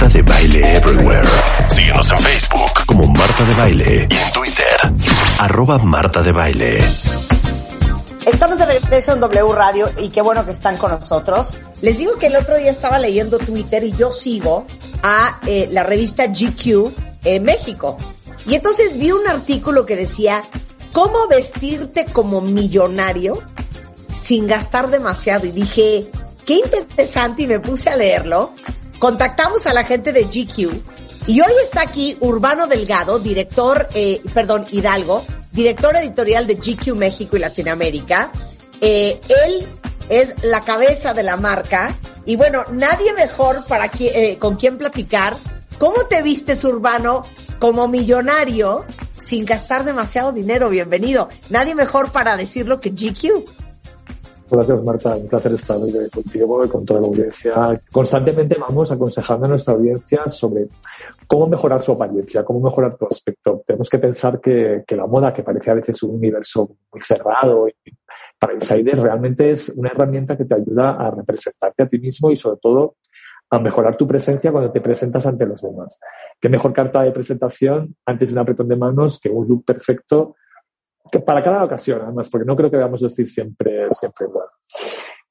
Marta de Baile Everywhere. Síguenos en Facebook como Marta de Baile y en Twitter, arroba Marta de Baile. Estamos de regreso en W Radio y qué bueno que están con nosotros. Les digo que el otro día estaba leyendo Twitter y yo sigo a eh, la revista GQ en México. Y entonces vi un artículo que decía, ¿cómo vestirte como millonario sin gastar demasiado? Y dije, qué interesante y me puse a leerlo. Contactamos a la gente de GQ y hoy está aquí Urbano Delgado, director, eh, perdón, Hidalgo, director editorial de GQ México y Latinoamérica. Eh, él es la cabeza de la marca y bueno, nadie mejor para qui- eh, con quien platicar. ¿Cómo te vistes, Urbano, como millonario sin gastar demasiado dinero? Bienvenido. Nadie mejor para decirlo que GQ. Gracias, Marta. Un placer estar hoy contigo y con toda la audiencia. Constantemente vamos aconsejando a nuestra audiencia sobre cómo mejorar su apariencia, cómo mejorar tu aspecto. Tenemos que pensar que, la moda, que parece a veces un universo muy cerrado y para insiders, realmente es una herramienta que te ayuda a representarte a ti mismo y sobre todo a mejorar tu presencia cuando te presentas ante los demás. Qué mejor carta de presentación antes de un apretón de manos que un look perfecto que para cada ocasión, además, porque no creo que debamos vestir siempre, siempre igual.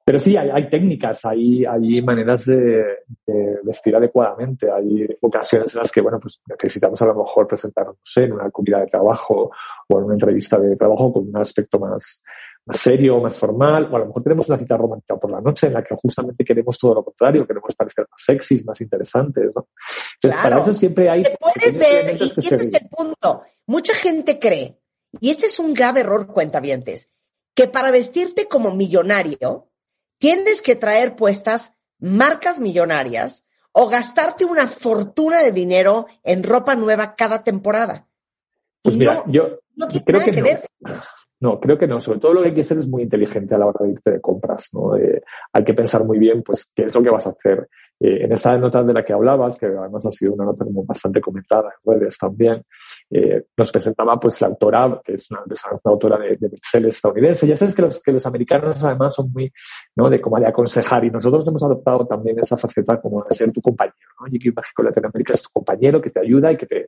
Pero sí, hay, hay técnicas, hay, hay maneras de, de vestir adecuadamente. Hay ocasiones en las que, bueno, pues necesitamos a lo mejor presentarnos, no sé, en una comida de trabajo o en una entrevista de trabajo con un aspecto más, más serio, más formal, o a lo mejor tenemos una cita romántica por la noche en la que justamente queremos todo lo contrario, queremos parecer más sexys, más interesantes, ¿no? Entonces, Claro. para eso siempre hay... Te puedes ver, y, que y se este es el punto. Mucha gente cree, y este es un grave error, cuentavientes, que para vestirte como millonario tienes que traer puestas marcas millonarias o gastarte una fortuna de dinero en ropa nueva cada temporada. Pues Y mira, no, yo no tiene creo nada que que no. ver. No, creo que no. Sobre todo lo que hay que ser es muy inteligente a la hora de irte de compras. ¿no? Eh, hay que pensar muy bien, pues, qué es lo que vas a hacer. Eh, en esta nota de la que hablabas, que además ha sido una nota como bastante comentada en redes también, eh, nos presentaba pues la autora, que es una, es una autora de, de bestsellers estadounidense. Ya sabes que los, que los americanos además son muy, ¿no? De como de aconsejar y nosotros hemos adoptado también esa faceta como de ser tu compañero, ¿no? Y que México Latinoamérica es tu compañero que te ayuda y que te,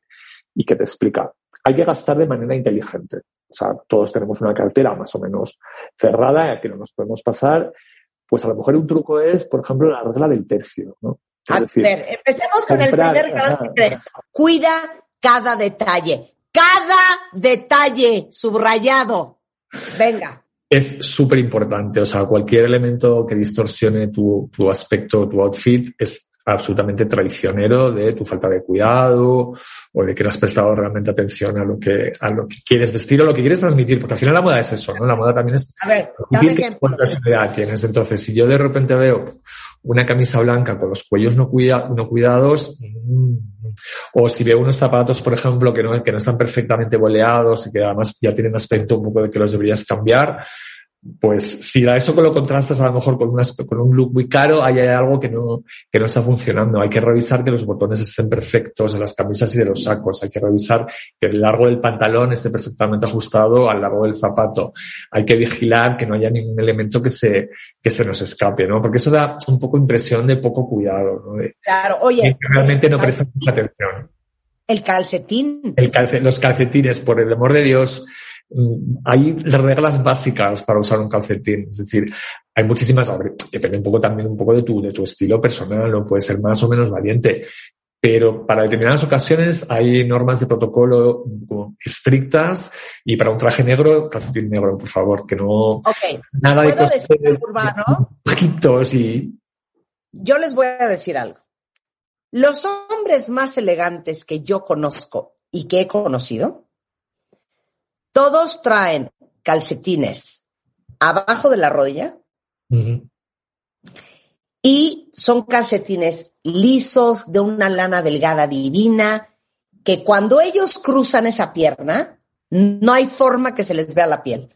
y que te explica. Hay que gastar de manera inteligente. O sea, todos tenemos una cartera más o menos cerrada que no nos podemos pasar. Pues a lo mejor un truco es, por ejemplo, la regla del tercio, ¿no? Es A decir, ver, empecemos con el primer gran secreto. Cuida cada detalle. Cada detalle subrayado. Venga. Es súper importante, o sea, cualquier elemento que distorsione tu, tu aspecto, tu outfit, es absolutamente traicionero de tu falta de cuidado o de que no has prestado realmente atención a lo que, a lo que quieres vestir o lo que quieres transmitir, porque al final la moda es eso, ¿no? La moda también es A ver, ejemplo. personalidad tienes. Entonces, si yo de repente veo una camisa blanca con los cuellos no, cuida, no cuidados, mm, o si veo unos zapatos, por ejemplo, que no, que no están perfectamente boleados y que además ya tienen aspecto un poco de que los deberías cambiar, pues si a eso lo contrastas a lo mejor con, unas- con un look muy caro, ahí hay algo que no, que no está funcionando. Hay que revisar que los botones estén perfectos de las camisas y de los sacos. Hay que revisar que el largo del pantalón esté perfectamente ajustado al largo del zapato. Hay que vigilar que no haya ningún elemento que se, que se nos escape, ¿no? Porque eso da un poco impresión de poco cuidado, ¿no? De- Claro, oye, que realmente no prestan mucha atención. el calcetín. El calce- los calcetines, por el amor de Dios, hay reglas básicas para usar un calcetín. Es decir, hay muchísimas, depende un poco también un poco de tu, de tu estilo personal, no puede ser más o menos valiente. Pero para determinadas ocasiones hay normas de protocolo como estrictas y para un traje negro, calcetín negro, por favor, que no, Ok, nada de ¿puedo cosas decir de- algo, Urbano? bajitos y Yo les voy a decir algo. Los hombres más elegantes que yo conozco y que he conocido, todos traen calcetines abajo de la rodilla y son calcetines lisos, de una lana delgada divina, que cuando ellos cruzan esa pierna, no hay forma que se les vea la piel.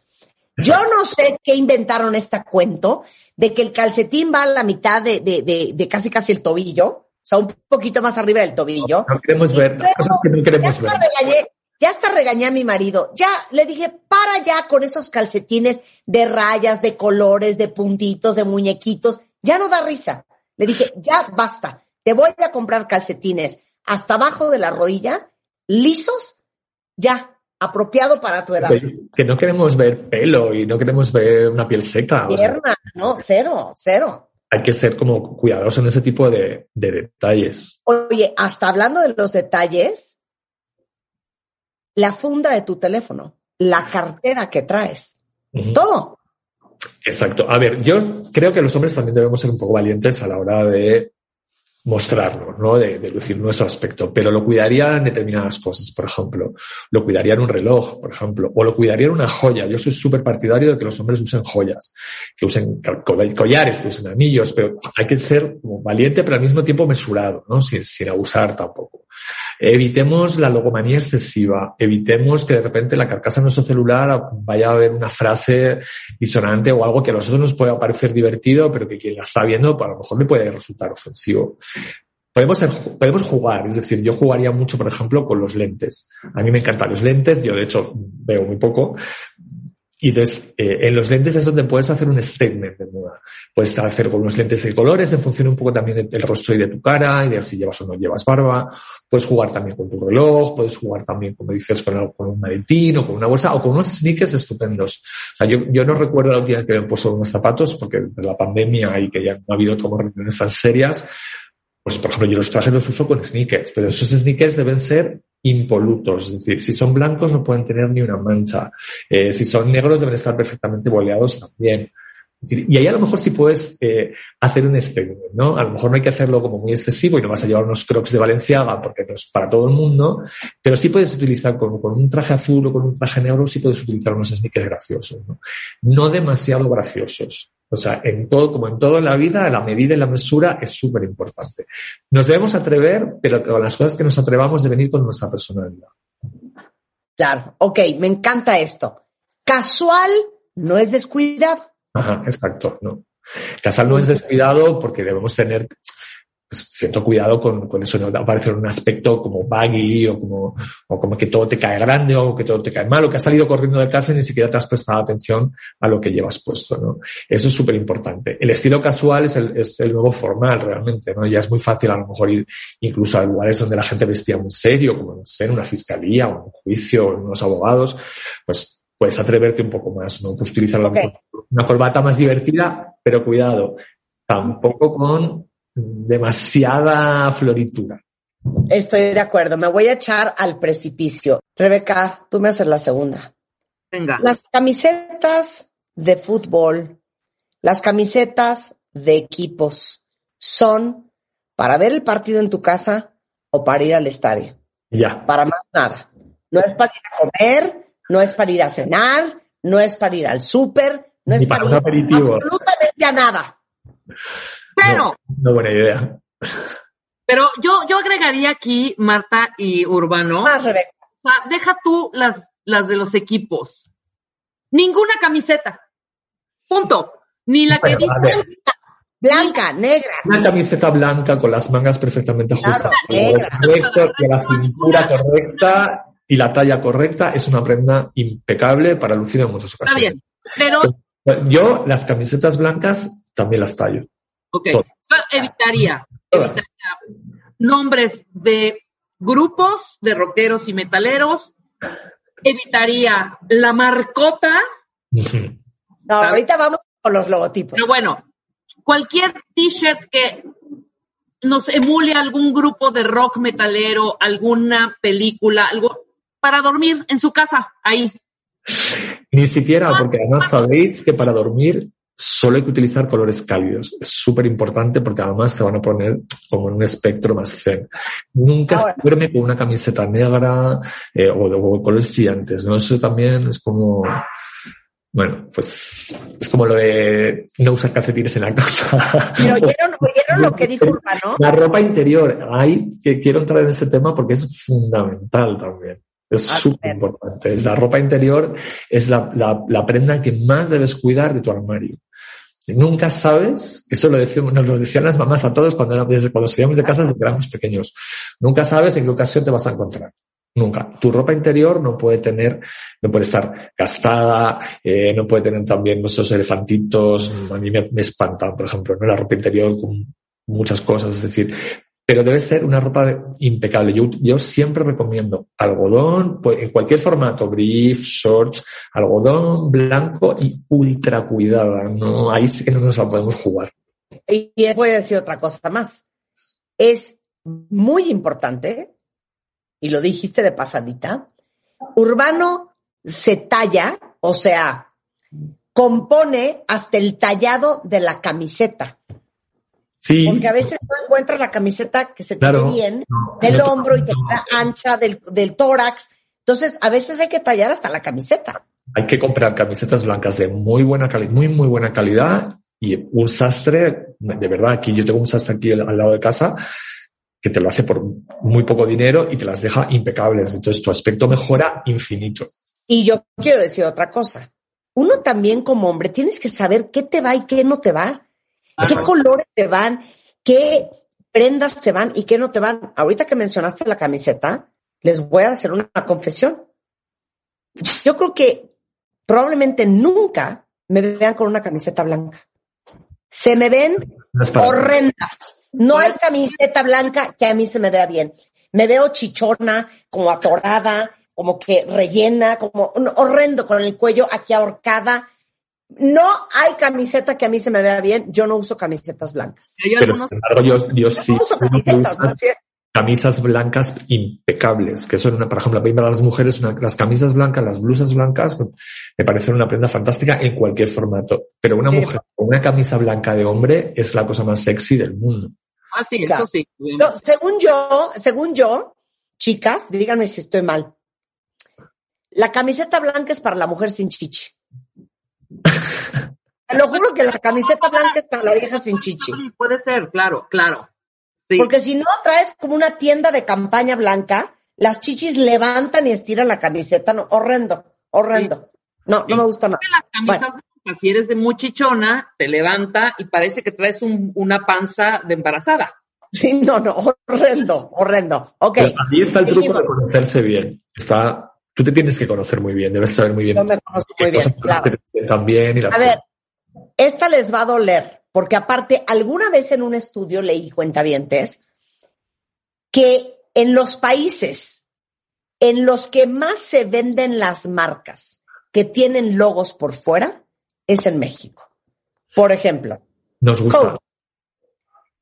Yo no sé qué inventaron este cuento de que el calcetín va a la mitad de, de, de, de casi casi el tobillo, o sea, un poquito más arriba del tobillo. no queremos ver, luego, cosas que no queremos ver. regañé, ya hasta regañé a mi marido. Ya le dije, para ya con esos calcetines de rayas, de colores, de puntitos, de muñequitos. Ya no da risa. Le dije, ya basta. te voy a comprar calcetines hasta abajo de la rodilla, lisos, ya, apropiado para tu edad. Que no queremos ver pelo y no queremos ver una piel seca. Pierna, no, cero, cero. Hay que ser como cuidadosos en ese tipo de, de detalles. Oye, hasta hablando de los detalles, la funda de tu teléfono, la cartera que traes, todo. Exacto. A ver, yo creo que los hombres también debemos ser un poco valientes a la hora de mostrarnos, ¿no? De, de, lucir nuestro aspecto, pero lo cuidaría en determinadas cosas, por ejemplo, lo cuidaría en un reloj, por ejemplo, o lo cuidaría en una joya. Yo soy súper partidario de que los hombres usen joyas, que usen collares, que usen anillos, pero hay que ser como valiente, pero al mismo tiempo mesurado, ¿no? Sin, sin abusar tampoco. Evitemos la logomanía excesiva, evitemos que de repente la carcasa de nuestro celular vaya a ver una frase disonante o algo que a nosotros nos pueda parecer divertido, pero que quien la está viendo pues a lo mejor le puede resultar ofensivo. Podemos, podemos jugar, es decir, yo jugaría mucho, por ejemplo, con los lentes. A mí me encantan los lentes, yo de hecho veo muy poco, y entonces, eh, en los lentes es donde puedes hacer un statement de moda. Puedes hacer con unos lentes de colores en función un poco también del rostro y de tu cara y de si llevas o no llevas barba. Puedes jugar también con tu reloj, puedes jugar también, como dices, con, con un maletín o con una bolsa o con unos sneakers estupendos. O sea, yo, yo no recuerdo la última vez que me he puesto unos zapatos porque de la pandemia y que ya no ha habido como reuniones tan serias, pues por ejemplo yo los trajes los uso con sneakers, pero esos sneakers deben ser impolutos, es decir, si son blancos no pueden tener ni una mancha, eh, si son negros deben estar perfectamente boleados también. Y ahí a lo mejor sí puedes eh, hacer un statement, ¿no? A lo mejor no hay que hacerlo como muy excesivo y no vas a llevar unos crocs de Valenciaga porque no es para todo el mundo, pero sí puedes utilizar con, con un traje azul o con un traje negro, sí puedes utilizar unos sneakers graciosos, ¿no? No demasiado graciosos. O sea, en todo, como en todo en la vida, la medida y la mesura es súper importante. Nos debemos atrever, pero con las cosas que nos atrevamos de venir con nuestra personalidad. Claro, ok, me encanta esto. Casual no es descuidado. Ajá, exacto, no. Casual no es descuidado porque debemos tener pues, cierto cuidado con, con eso, no aparecer un aspecto como baggy o como, o como que todo te cae grande o que todo te cae mal o que has salido corriendo de casa y ni siquiera te has prestado atención a lo que llevas puesto, ¿no? Eso es súper importante. El estilo casual es el, es el nuevo formal realmente, ¿no? Ya es muy fácil a lo mejor ir incluso a lugares donde la gente vestía muy serio, como no sé, en una fiscalía o en un juicio o en unos abogados, pues puedes atreverte un poco más, ¿no? Pues utilizar okay. una corbata más divertida, pero cuidado, tampoco con demasiada floritura. Estoy de acuerdo, me voy a echar al precipicio. Rebeca, tú me haces la segunda. Venga. Las camisetas de fútbol, las camisetas de equipos, son para ver el partido en tu casa o para ir al estadio. Ya. Para más nada. No es para ir a comer, no es para ir a cenar, no es para ir al súper, no es Ni para, para, un ir aperitivo. absolutamente a nada. Pero, No, no buena idea. pero yo, yo agregaría aquí, Marta y Urbano, Más, Rebeca. o sea, deja tú las, las de los equipos. Ninguna camiseta. Punto. Ni la que dice Blanca, negra. una camiseta blanca con las mangas perfectamente negra. correcto, y la cintura correcta y la talla correcta es una prenda impecable para lucir en muchas está ocasiones. bien. Pero, Yo las camisetas blancas también las tallo. Ok, evitaría, evitaría nombres de grupos de rockeros y metaleros. Evitaría la marcota. No, ahorita vamos con los logotipos. pero bueno, cualquier t-shirt que nos emule algún grupo de rock metalero, alguna película, algo para dormir en su casa, ahí. Ni siquiera, porque además sabéis que para dormir solo hay que utilizar colores cálidos. Es súper importante porque además te van a poner como en un espectro más zen. Nunca Ahora. se duerme con una camiseta negra eh, o colores chillantes, ¿no? Eso también es como, bueno, pues es como lo de no usar calcetines en la cama. Pero oyeron, oyeron lo que dijo Urbano. La ropa interior, hay que quiero entrar en este tema porque es fundamental también. Es A súper importante. La ropa interior es la, la, la prenda que más debes cuidar de tu armario. Nunca sabes, eso lo decíamos, nos lo decían las mamás a todos cuando, desde cuando salíamos de casa desde que éramos pequeños. Nunca sabes en qué ocasión te vas a encontrar. Nunca. Tu ropa interior no puede tener, no puede estar gastada, eh, no puede tener también esos elefantitos. A mí me, me por ejemplo, ¿no? la ropa interior con muchas cosas. Es decir, pero debe ser una ropa impecable. Yo, siempre recomiendo algodón, pues, en cualquier formato, brief, shorts, algodón blanco y ultra cuidada. No, ahí sí que no nos la podemos jugar. Y voy a decir otra cosa más. Es muy importante, y lo dijiste de pasadita, Urbano se talla, o sea, compone hasta el tallado de la camiseta. Sí, Porque a veces no encuentras la camiseta que se te Claro. ve bien no, del no- hombro y te queda ancha del, del tórax. Entonces, a veces hay que tallar hasta la camiseta. hay que comprar camisetas blancas de muy buena calidad, muy, muy buena calidad y un sastre, de verdad, aquí yo tengo un sastre aquí al, al lado de casa que te lo hace por muy poco dinero y te las deja impecables. Entonces tu aspecto mejora infinito. Y yo quiero decir otra cosa. Uno también como hombre tienes que saber qué te va y qué no te va. ¿Qué colores te van? ¿Qué prendas te van y qué no te van? Ahorita que mencionaste la camiseta, les voy a hacer una confesión. Yo creo que probablemente nunca me vean con una camiseta blanca. Se me ven horrendas. No hay camiseta blanca que a mí se me vea bien. Me veo chichona, como atorada, como que rellena, como un horrendo con el cuello aquí ahorcada. No hay camiseta que a mí se me vea bien. Yo no uso camisetas blancas. Hay Pero algunos sin embargo, yo, yo sí no uso camisetas, usas camisas blancas impecables, que son una, por ejemplo, para las mujeres, una- las camisas blancas, las blusas blancas, me parecen una prenda fantástica en cualquier formato. Pero una Sí. mujer con una camisa blanca de hombre es la cosa más sexy del mundo. Ah, sí, Claro. eso sí. No, según yo, según yo, chicas, díganme si estoy mal. La camiseta blanca es para la mujer sin chichi. Te lo juro que la camiseta blanca es para la vieja sin chichi. Puede ser, claro, claro. Sí. Porque si no traes como una tienda de campaña blanca, las chichis levantan y estiran la camiseta. No, horrendo, horrendo. No, no me gusta nada. las camisas blancas, si eres de muy chichona, te levanta y parece que traes un- una panza de embarazada. Sí, no, no, horrendo, horrendo. Ok. Pero ahí está el truco de conocerse bien. Está, tú te tienes que conocer muy bien, debes saber muy bien Yo me conozco qué muy bien, cosas claro. te presentan bien y las A ver, esta les va a doler, porque aparte, alguna vez en un estudio leí cuentavientes que en los países en los que más se venden las marcas que tienen logos por fuera es en México. Por ejemplo, nos gusta. Coach.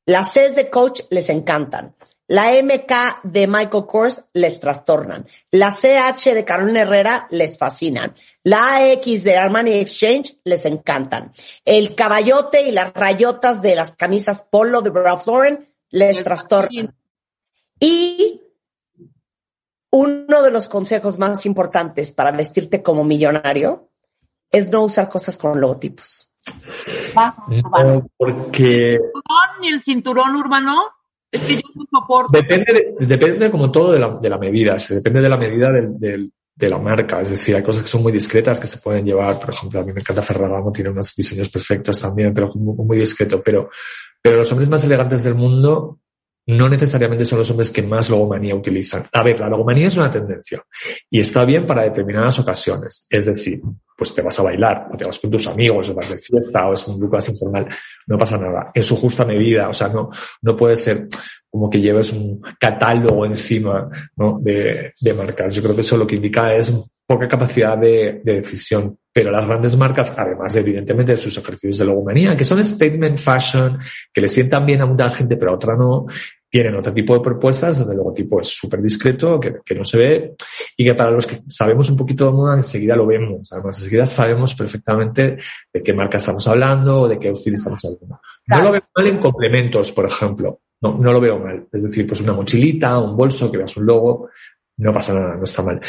Las Cs de Coach les encantan. La MK de Michael Kors les trastornan. La CH de Carolina Herrera les fascinan. La AX de Armani Exchange les encantan. El caballote y las rayotas de las camisas polo de Ralph Lauren les trastornan. Y uno de los consejos más importantes para vestirte como millonario es no usar cosas con logotipos. No, porque ¿Cinturón ni el cinturón urbano? Es que yo no soporto. depende, de- depende como todo de la, de la medida, se depende de la medida del- de la marca. Es decir, hay cosas que son muy discretas que se pueden llevar. Por ejemplo, a mí me encanta Ferragamo, tiene unos diseños perfectos también, pero muy, muy discreto. Pero, pero los hombres más elegantes del mundo no necesariamente son los hombres que más logomanía utilizan. A ver, la logomanía es una tendencia y está bien para determinadas ocasiones. Es decir, pues te vas a bailar, o te vas con tus amigos, o vas de fiesta, o es un grupo más informal, no pasa nada. En su justa medida, o sea, no, no puede ser como que lleves un catálogo encima ¿no? de, de marcas. Yo creo que eso lo que indica es poca capacidad de, de decisión. Pero las grandes marcas, además de evidentemente de sus ejercicios de logomanía, que son statement fashion, que le sientan bien a mucha gente, pero a otra no, tienen otro tipo de propuestas donde el logotipo es súper discreto, que, que no se ve y que para los que sabemos un poquito de moda enseguida lo vemos. Además, enseguida sabemos perfectamente de qué marca estamos hablando o de qué outfit estamos hablando. No lo veo mal en complementos, por ejemplo. No, no lo veo mal. Es decir, pues una mochilita, un bolso, que veas un logo, no pasa nada, no está mal.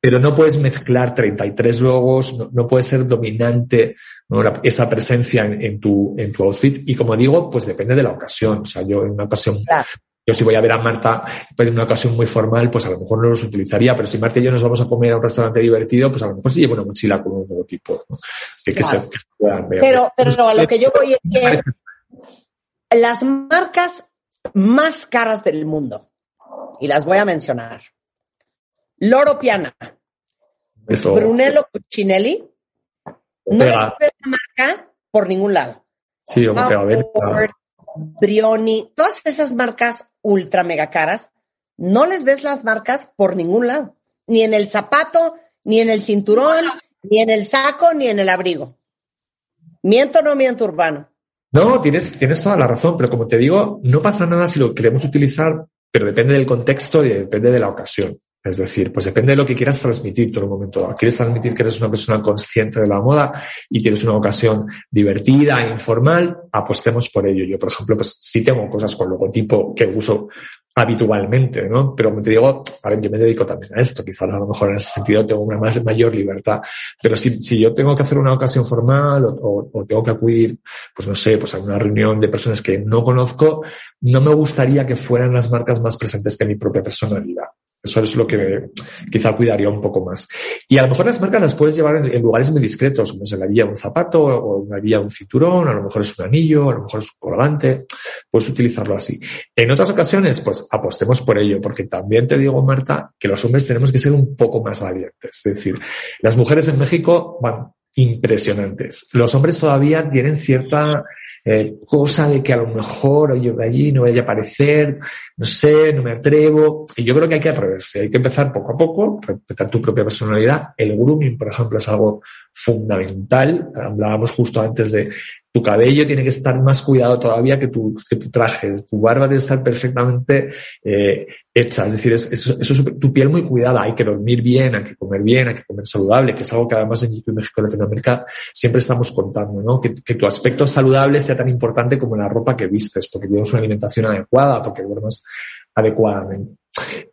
Pero no puedes mezclar 33 logos, no, no puede ser dominante ¿no? La- esa presencia en, en tu, en tu outfit. Y como digo, pues depende de la ocasión. O sea, yo en una ocasión, Claro. yo si voy a ver a Marta pues en una ocasión muy formal, pues a lo mejor no los utilizaría. Pero si Marta y yo nos vamos a comer a un restaurante divertido, pues a lo mejor sí llevo una mochila con un logotipo, ¿no? que, Claro. se, que se puedan ver. Pero, pero a lo que yo voy es que las marcas más caras del mundo, y las voy a mencionar, Loro Piana, Eso- Brunello Cucinelli, no es una marca por ningún lado. Sí, como te va a ver. Ford, Brioni, todas esas marcas ultra mega caras, no les ves las marcas por ningún lado, ni en el zapato, ni en el cinturón, ni en el saco, ni en el abrigo. ¿Miento o no miento, Urbano? No, tienes, tienes toda la razón, pero como te digo, no pasa nada si lo queremos utilizar, pero depende del contexto y depende de la ocasión. Es decir, pues depende de lo que quieras transmitir todo el momento Quieres transmitir que eres una persona consciente de la moda y tienes una ocasión divertida informal, apostemos por ello. Yo, por ejemplo, pues sí tengo cosas con logotipo que uso habitualmente, ¿no? Pero como te digo, a yo me dedico también a esto, quizás a lo mejor en ese sentido tengo una más, mayor libertad, pero si, si yo tengo que hacer una ocasión formal o, o, tengo que acudir, pues no sé, pues a una reunión de personas que no conozco, no me gustaría que fueran las marcas más presentes que mi propia personalidad. Eso es lo que quizá cuidaría un poco más. Y a lo mejor las marcas las puedes llevar en, lugares muy discretos, como se la vía un zapato o la vía un cinturón, a lo mejor es un anillo, a lo mejor es un colgante. Puedes utilizarlo así. En otras ocasiones, pues apostemos por ello, porque también te digo, Marta, que los hombres tenemos que ser un poco más valientes. Es decir, las mujeres en México van impresionantes. Los hombres todavía tienen cierta eh, cosa de que a lo mejor yo de allí no vaya a aparecer, no sé, no me atrevo. Y yo creo que hay que atreverse, hay que empezar poco a poco, respetar tu propia personalidad. El grooming, por ejemplo, es algo fundamental. Hablábamos justo antes de tu cabello tiene que estar más cuidado todavía que tu, que tu traje. Tu barba debe estar perfectamente eh, hecha. Es decir, es, eso, es tu piel muy cuidada. Hay que dormir bien, hay que comer bien, hay que comer saludable, que es algo que además en YouTube, México y Latinoamérica siempre estamos contando, ¿no? Que, que, tu aspecto saludable sea tan importante como la ropa que vistes, porque tienes una alimentación adecuada, porque duermas adecuadamente.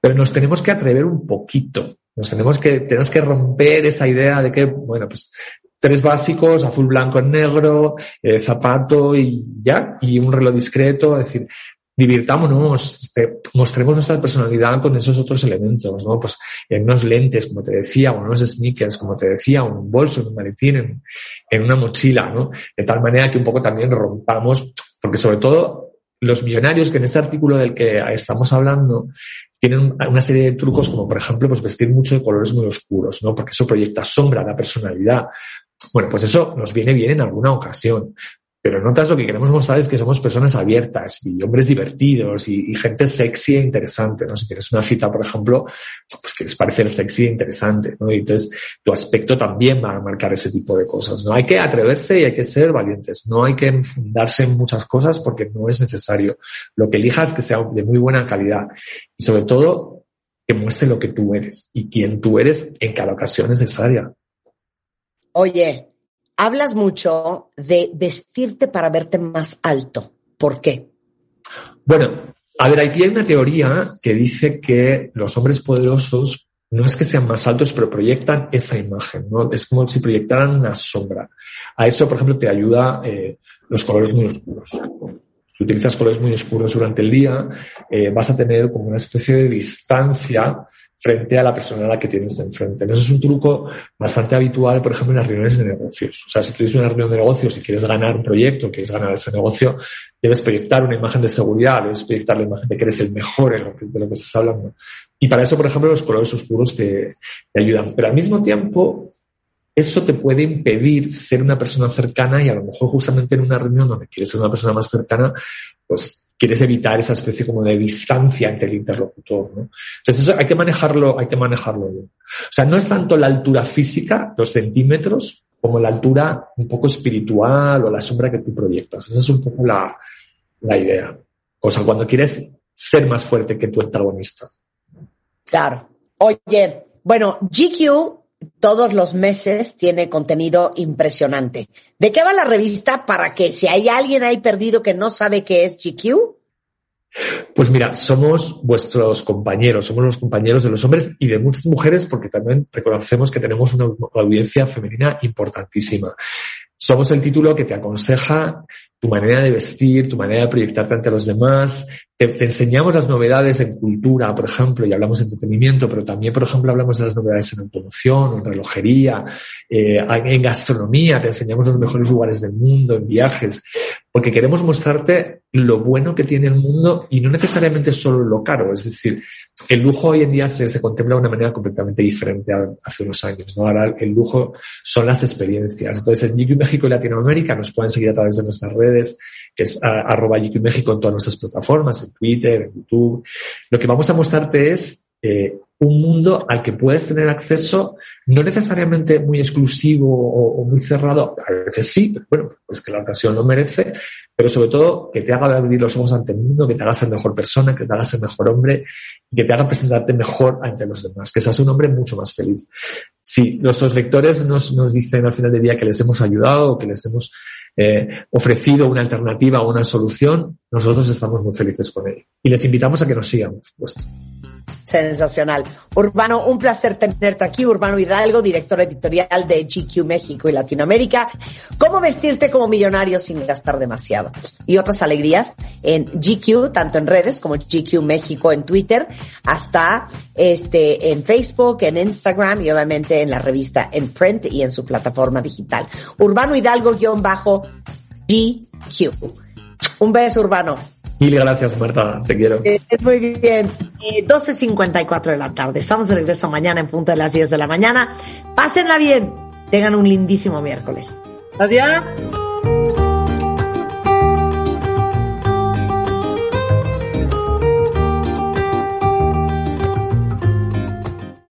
Pero nos tenemos que atrever un poquito. Nos tenemos que, tenemos que romper esa idea de que, bueno, pues tres básicos, azul, blanco, negro, eh, zapato y ya, y un reloj discreto, es decir, divirtámonos, este, mostremos nuestra personalidad con esos otros elementos, ¿no? Pues en unos lentes, como te decía, o unos sneakers, como te decía, un bolso, un maletín, en una mochila, ¿no? De tal manera que un poco también rompamos, porque sobre todo los millonarios que en este artículo del que estamos hablando tienen una serie de trucos como por ejemplo pues vestir mucho de colores muy oscuros, ¿no? Porque eso proyecta sombra, da personalidad. Bueno, pues eso nos viene bien en alguna ocasión. Pero en otras lo que queremos mostrar es que somos personas abiertas y hombres divertidos y, gente sexy e interesante, ¿no? Si tienes una cita, por ejemplo, pues quieres parecer sexy e interesante, ¿no? Y entonces tu aspecto también va a marcar ese tipo de cosas, ¿no? Hay que atreverse y hay que ser valientes. No hay que enfundarse en muchas cosas porque no es necesario. Lo que elijas que sea de muy buena calidad y sobre todo que muestre lo que tú eres y quién tú eres en cada ocasión necesaria. Oye, hablas mucho de vestirte para verte más alto. ¿Por qué? Bueno, a ver, aquí hay una teoría que dice que los hombres poderosos no es que sean más altos, pero proyectan esa imagen, ¿no? Es como si proyectaran una sombra. A eso, por ejemplo, te ayuda eh, los colores muy oscuros. Si utilizas colores muy oscuros durante el día, eh, vas a tener como una especie de distancia frente a la persona a la que tienes enfrente. Eso es un truco bastante habitual, por ejemplo, en las reuniones de negocios. O sea, si tienes una reunión de negocios y quieres ganar un proyecto, quieres ganar ese negocio, debes proyectar una imagen de seguridad, debes proyectar la imagen de que eres el mejor en lo que, de lo que estás hablando. Y para eso, por ejemplo, los colores oscuros te, te ayudan. Pero al mismo tiempo, eso te puede impedir ser una persona cercana y a lo mejor justamente en una reunión donde quieres ser una persona más cercana, pues quieres evitar esa especie como de distancia ante el interlocutor, ¿no? Entonces eso hay que manejarlo, hay que manejarlo bien. O sea, no es tanto la altura física, los centímetros, como la altura un poco espiritual o la sombra que tú proyectas. Esa es un poco la, la idea. O sea, cuando quieres ser más fuerte que tu antagonista. Claro. Oye, bueno, GQ todos los meses tiene contenido impresionante. ¿De qué va la revista para que si hay alguien ahí perdido que no sabe qué es GQ? Pues mira, somos vuestros compañeros, somos los compañeros de los hombres y de muchas mujeres porque también reconocemos que tenemos una audiencia femenina importantísima. Somos el título que te aconseja tu manera de vestir, tu manera de proyectarte ante los demás. Te, enseñamos las novedades en cultura, por ejemplo, y hablamos de entretenimiento, pero también, por ejemplo, hablamos de las novedades en automoción, en relojería, eh, en gastronomía, te enseñamos los mejores lugares del mundo, en viajes, porque queremos mostrarte lo bueno que tiene el mundo y no necesariamente solo lo caro. Es decir, el lujo hoy en día se, contempla de una manera completamente diferente a, hace unos años. Ahora el lujo son las experiencias. Entonces, en GQ México y Latinoamérica nos pueden seguir a través de nuestras redes que es arroba GQ México en todas nuestras plataformas, en Twitter, en YouTube. Lo que vamos a mostrarte es eh, un mundo al que puedes tener acceso, no necesariamente muy exclusivo o, muy cerrado, a veces sí, pero bueno, pues que la ocasión lo merece, pero sobre todo que te haga abrir los ojos ante el mundo, que te hagas ser mejor persona, que te hagas ser mejor hombre y que te haga presentarte mejor ante los demás, que seas un hombre mucho más feliz. Si nuestros lectores nos, nos dicen al final del día que les hemos ayudado, que les hemos eh, ofrecido una alternativa o una solución, nosotros estamos muy felices con ello. Y les invitamos a que nos sigan, por supuesto. Sensacional. Urbano, un placer tenerte aquí. Urbano Hidalgo, director editorial de GQ México y Latinoamérica. ¿Cómo vestirte como millonario sin gastar demasiado? Y otras alegrías en GQ, tanto en redes como GQ México en Twitter, hasta este, en Facebook, en Instagram y obviamente en la revista en print y en su plataforma digital. Urbano Hidalgo guion bajo GQ. Un beso, Urbano. Mil gracias, Marta. Te quiero. Eh, muy bien. 12.54 de la tarde. Estamos de regreso mañana en punto de las 10 de la mañana. Pásenla bien. Tengan un lindísimo miércoles. Adiós.